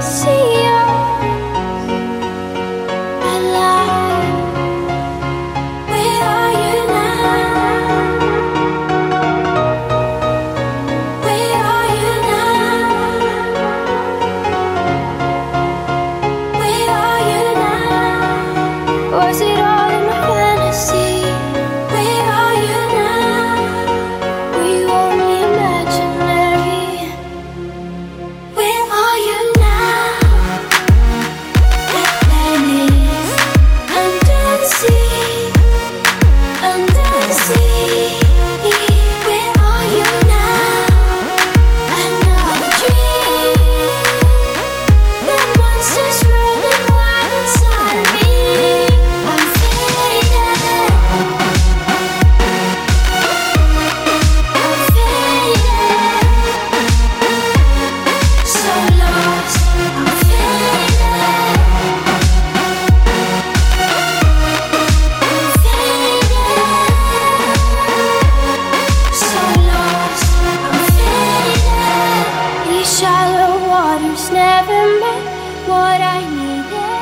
see waters never met what I needed.